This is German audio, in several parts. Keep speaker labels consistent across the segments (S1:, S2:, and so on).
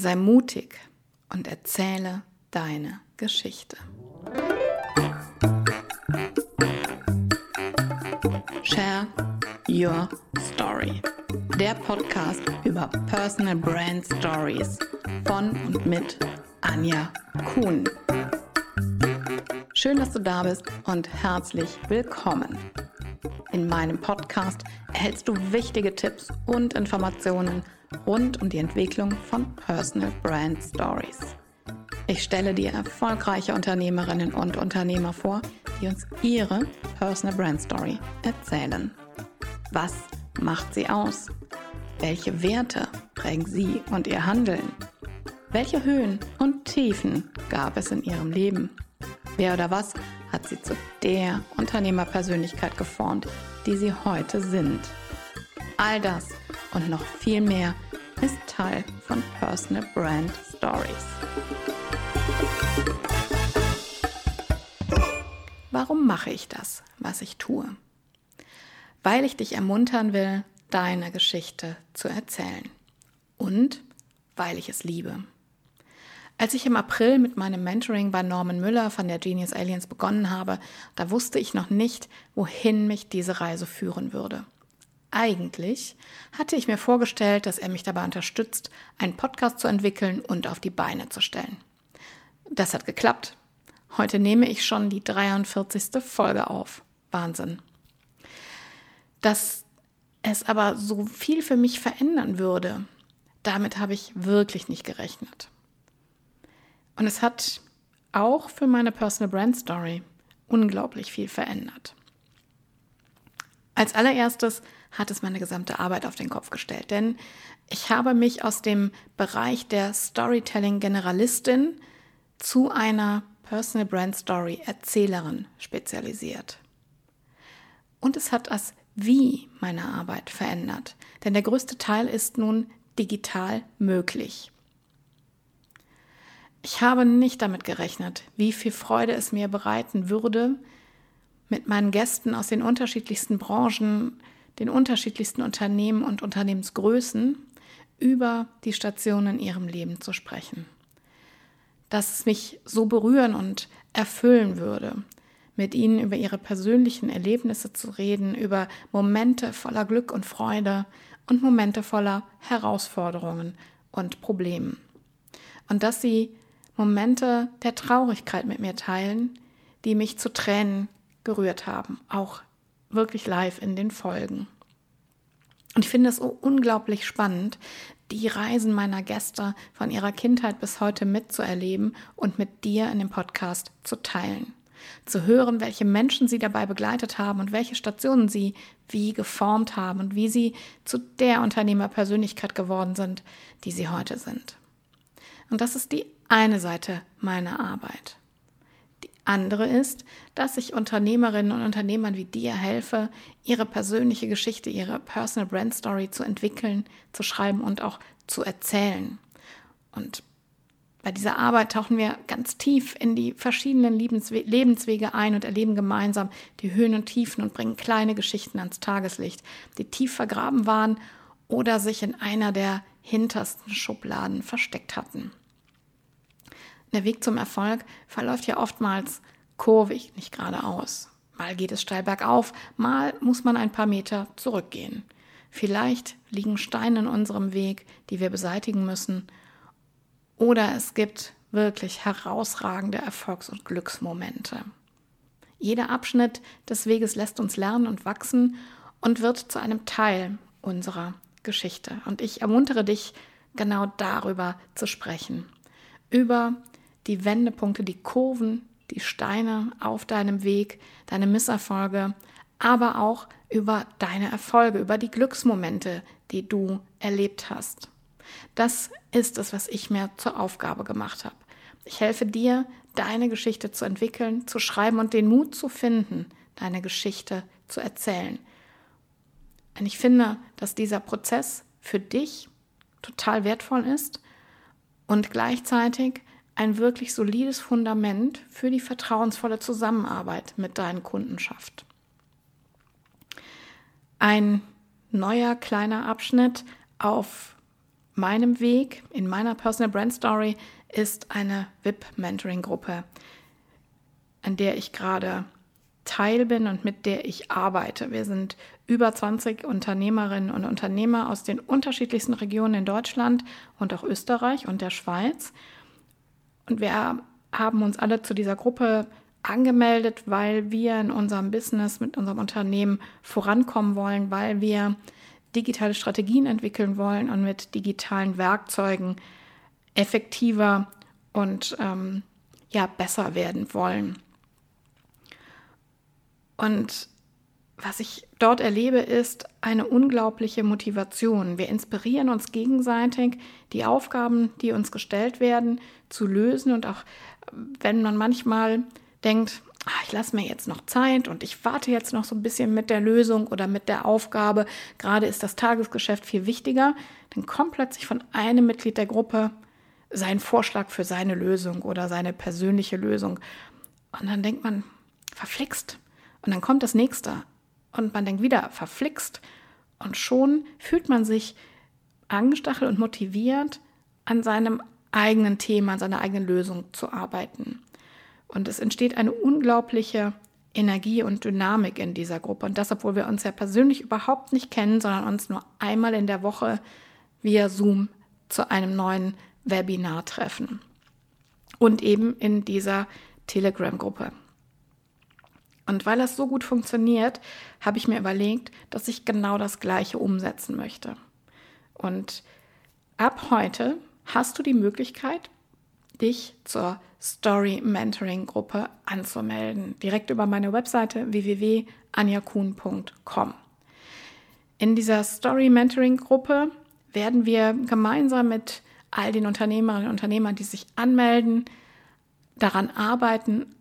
S1: Sei mutig und erzähle deine Geschichte. Share Your Story. Der Podcast über Personal Brand Stories von und mit Anja Kuhn. Schön, dass du da bist und herzlich willkommen. In meinem Podcast erhältst du wichtige Tipps und Informationen rund um die Entwicklung von Personal Brand Stories. Ich stelle dir erfolgreiche Unternehmerinnen und Unternehmer vor, die uns ihre Personal Brand Story erzählen. Was macht sie aus? Welche Werte prägen sie und ihr Handeln? Welche Höhen und Tiefen gab es in ihrem Leben? Wer oder was hat sie zu der Unternehmerpersönlichkeit geformt, die sie heute sind? All das und noch viel mehr ist Teil von Personal Brand Stories. Warum mache ich das, was ich tue? Weil ich dich ermuntern will, deine Geschichte zu erzählen. Und weil ich es liebe. Als ich im April mit meinem Mentoring bei Norman Müller von der Genius Aliens begonnen habe, da wusste ich noch nicht, wohin mich diese Reise führen würde. Eigentlich hatte ich mir vorgestellt, dass er mich dabei unterstützt, einen Podcast zu entwickeln und auf die Beine zu stellen. Das hat geklappt. Heute nehme ich schon die 43. Folge auf. Wahnsinn. Dass es aber so viel für mich verändern würde, damit habe ich wirklich nicht gerechnet. Und es hat auch für meine Personal Brand Story unglaublich viel verändert. Als allererstes hat es meine gesamte Arbeit auf den Kopf gestellt, denn ich habe mich aus dem Bereich der Storytelling-Generalistin zu einer Personal Brand Story Erzählerin spezialisiert. Und es hat das Wie meiner Arbeit verändert, denn der größte Teil ist nun digital möglich. Ich habe nicht damit gerechnet, wie viel Freude es mir bereiten würde, mit meinen Gästen aus den unterschiedlichsten Branchen, den unterschiedlichsten Unternehmen und Unternehmensgrößen über die Stationen in ihrem Leben zu sprechen. Dass es mich so berühren und erfüllen würde, mit ihnen über ihre persönlichen Erlebnisse zu reden, über Momente voller Glück und Freude und Momente voller Herausforderungen und Problemen. Und dass sie Momente der Traurigkeit mit mir teilen, die mich zu Tränen gerührt haben, auch wirklich live in den Folgen. Und ich finde es unglaublich spannend, die Reisen meiner Gäste von ihrer Kindheit bis heute mitzuerleben und mit dir in dem Podcast zu teilen. Zu hören, welche Menschen sie dabei begleitet haben und welche Stationen sie wie geformt haben und wie sie zu der Unternehmerpersönlichkeit geworden sind, die sie heute sind. Und das ist die eine Seite meiner Arbeit andere ist, dass ich Unternehmerinnen und Unternehmern wie dir helfe, ihre persönliche Geschichte, ihre Personal Brand Story zu entwickeln, zu schreiben und auch zu erzählen. Und bei dieser Arbeit tauchen wir ganz tief in die verschiedenen Lebenswege ein und erleben gemeinsam die Höhen und Tiefen und bringen kleine Geschichten ans Tageslicht, die tief vergraben waren oder sich in einer der hintersten Schubladen versteckt hatten. Der Weg zum Erfolg verläuft ja oftmals kurvig, nicht geradeaus. Mal geht es steil bergauf, mal muss man ein paar Meter zurückgehen. Vielleicht liegen Steine in unserem Weg, die wir beseitigen müssen. Oder es gibt wirklich herausragende Erfolgs- und Glücksmomente. Jeder Abschnitt des Weges lässt uns lernen und wachsen und wird zu einem Teil unserer Geschichte. Und ich ermuntere dich, genau darüber zu sprechen. Über die Wendepunkte, die Kurven, die Steine auf deinem Weg, deine Misserfolge, aber auch über deine Erfolge, über die Glücksmomente, die du erlebt hast. Das ist es, was ich mir zur Aufgabe gemacht habe. Ich helfe dir, deine Geschichte zu entwickeln, zu schreiben und den Mut zu finden, deine Geschichte zu erzählen. Und ich finde, dass dieser Prozess für dich total wertvoll ist und gleichzeitig ein wirklich solides Fundament für die vertrauensvolle Zusammenarbeit mit deinen Kunden schafft. Ein neuer kleiner Abschnitt auf meinem Weg, in meiner Personal Brand Story, ist eine VIP-Mentoring-Gruppe, an der ich gerade Teil bin und mit der ich arbeite. Wir sind über 20 Unternehmerinnen und Unternehmer aus den unterschiedlichsten Regionen in Deutschland und auch Österreich und der Schweiz. Und wir haben uns alle zu dieser Gruppe angemeldet, weil wir in unserem Business mit unserem Unternehmen vorankommen wollen, weil wir digitale Strategien entwickeln wollen und mit digitalen Werkzeugen effektiver und ähm, ja besser werden wollen. Und was ich dort erlebe, ist eine unglaubliche Motivation. Wir inspirieren uns gegenseitig, die Aufgaben, die uns gestellt werden, zu lösen. Und auch wenn man manchmal denkt, ach, ich lasse mir jetzt noch Zeit und ich warte jetzt noch so ein bisschen mit der Lösung oder mit der Aufgabe, gerade ist das Tagesgeschäft viel wichtiger, dann kommt plötzlich von einem Mitglied der Gruppe sein Vorschlag für seine Lösung oder seine persönliche Lösung. Und dann denkt man, verflixt, und dann kommt das nächste und man denkt wieder, verflixt. Und schon fühlt man sich angestachelt und motiviert, an seinem eigenen Thema, an seiner eigenen Lösung zu arbeiten. Und es entsteht eine unglaubliche Energie und Dynamik in dieser Gruppe. Und das, obwohl wir uns ja persönlich überhaupt nicht kennen, sondern uns nur einmal in der Woche via Zoom zu einem neuen Webinar treffen. Und eben in dieser Telegram-Gruppe. Und weil das so gut funktioniert, habe ich mir überlegt, dass ich genau das Gleiche umsetzen möchte. Und ab heute hast du die Möglichkeit, dich zur Story Mentoring Gruppe anzumelden. Direkt über meine Webseite www.anjakun.com. In dieser Story Mentoring Gruppe werden wir gemeinsam mit all den Unternehmerinnen und Unternehmern, die sich anmelden, daran arbeiten,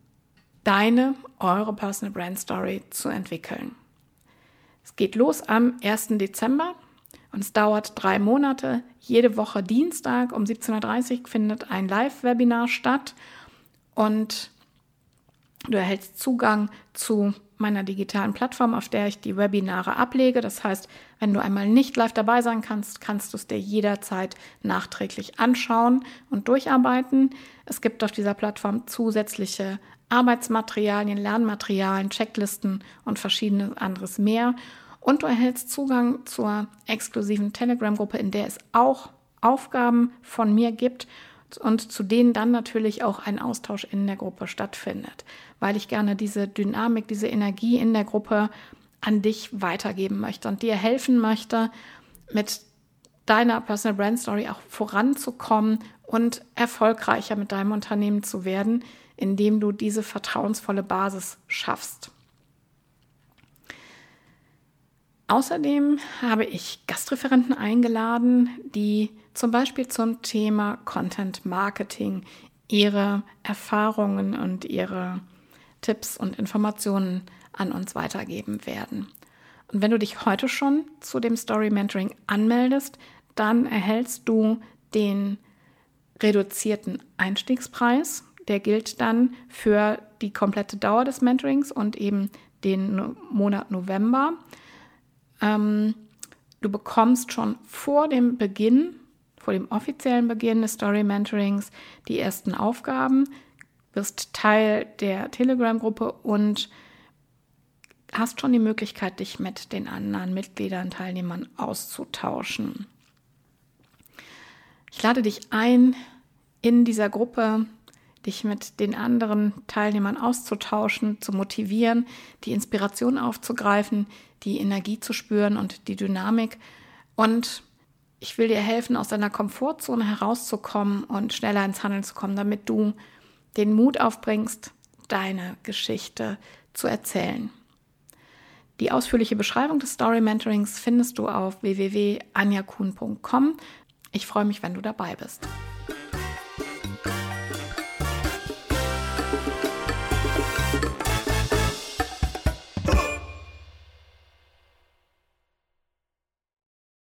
S1: deine, eure Personal Brand Story zu entwickeln. Es geht los am 1. Dezember und es dauert drei Monate. Jede Woche Dienstag um 17.30 Uhr findet ein Live-Webinar statt und du erhältst Zugang zu meiner digitalen Plattform, auf der ich die Webinare ablege. Das heißt, wenn du einmal nicht live dabei sein kannst, kannst du es dir jederzeit nachträglich anschauen und durcharbeiten. Es gibt auf dieser Plattform zusätzliche Arbeitsmaterialien, Lernmaterialien, Checklisten und verschiedenes anderes mehr. Und du erhältst Zugang zur exklusiven Telegram-Gruppe, in der es auch Aufgaben von mir gibt und zu denen dann natürlich auch ein Austausch in der Gruppe stattfindet, weil ich gerne diese Dynamik, diese Energie in der Gruppe an dich weitergeben möchte und dir helfen möchte, mit deiner Personal Brand Story auch voranzukommen und erfolgreicher mit deinem Unternehmen zu werden, indem du diese vertrauensvolle Basis schaffst. Außerdem habe ich Gastreferenten eingeladen, die zum Beispiel zum Thema Content Marketing ihre Erfahrungen und ihre Tipps und Informationen an uns weitergeben werden. Und wenn du dich heute schon zu dem Story Mentoring anmeldest, dann erhältst du den reduzierten Einstiegspreis der gilt dann für die komplette Dauer des Mentorings und eben den Monat November. Ähm, du bekommst schon vor dem Beginn, vor dem offiziellen Beginn des Story Mentorings die ersten Aufgaben, wirst Teil der Telegram-Gruppe und hast schon die Möglichkeit, dich mit den anderen Mitgliedern, Teilnehmern auszutauschen. Ich lade dich ein, in dieser Gruppe dich mit den anderen Teilnehmern auszutauschen, zu motivieren, die Inspiration aufzugreifen, die Energie zu spüren und die Dynamik. Und ich will dir helfen, aus deiner Komfortzone herauszukommen und schneller ins Handeln zu kommen, damit du den Mut aufbringst, deine Geschichte zu erzählen. Die ausführliche Beschreibung des Story Mentorings findest du auf www.anjakun.com. Ich freue mich, wenn du dabei bist.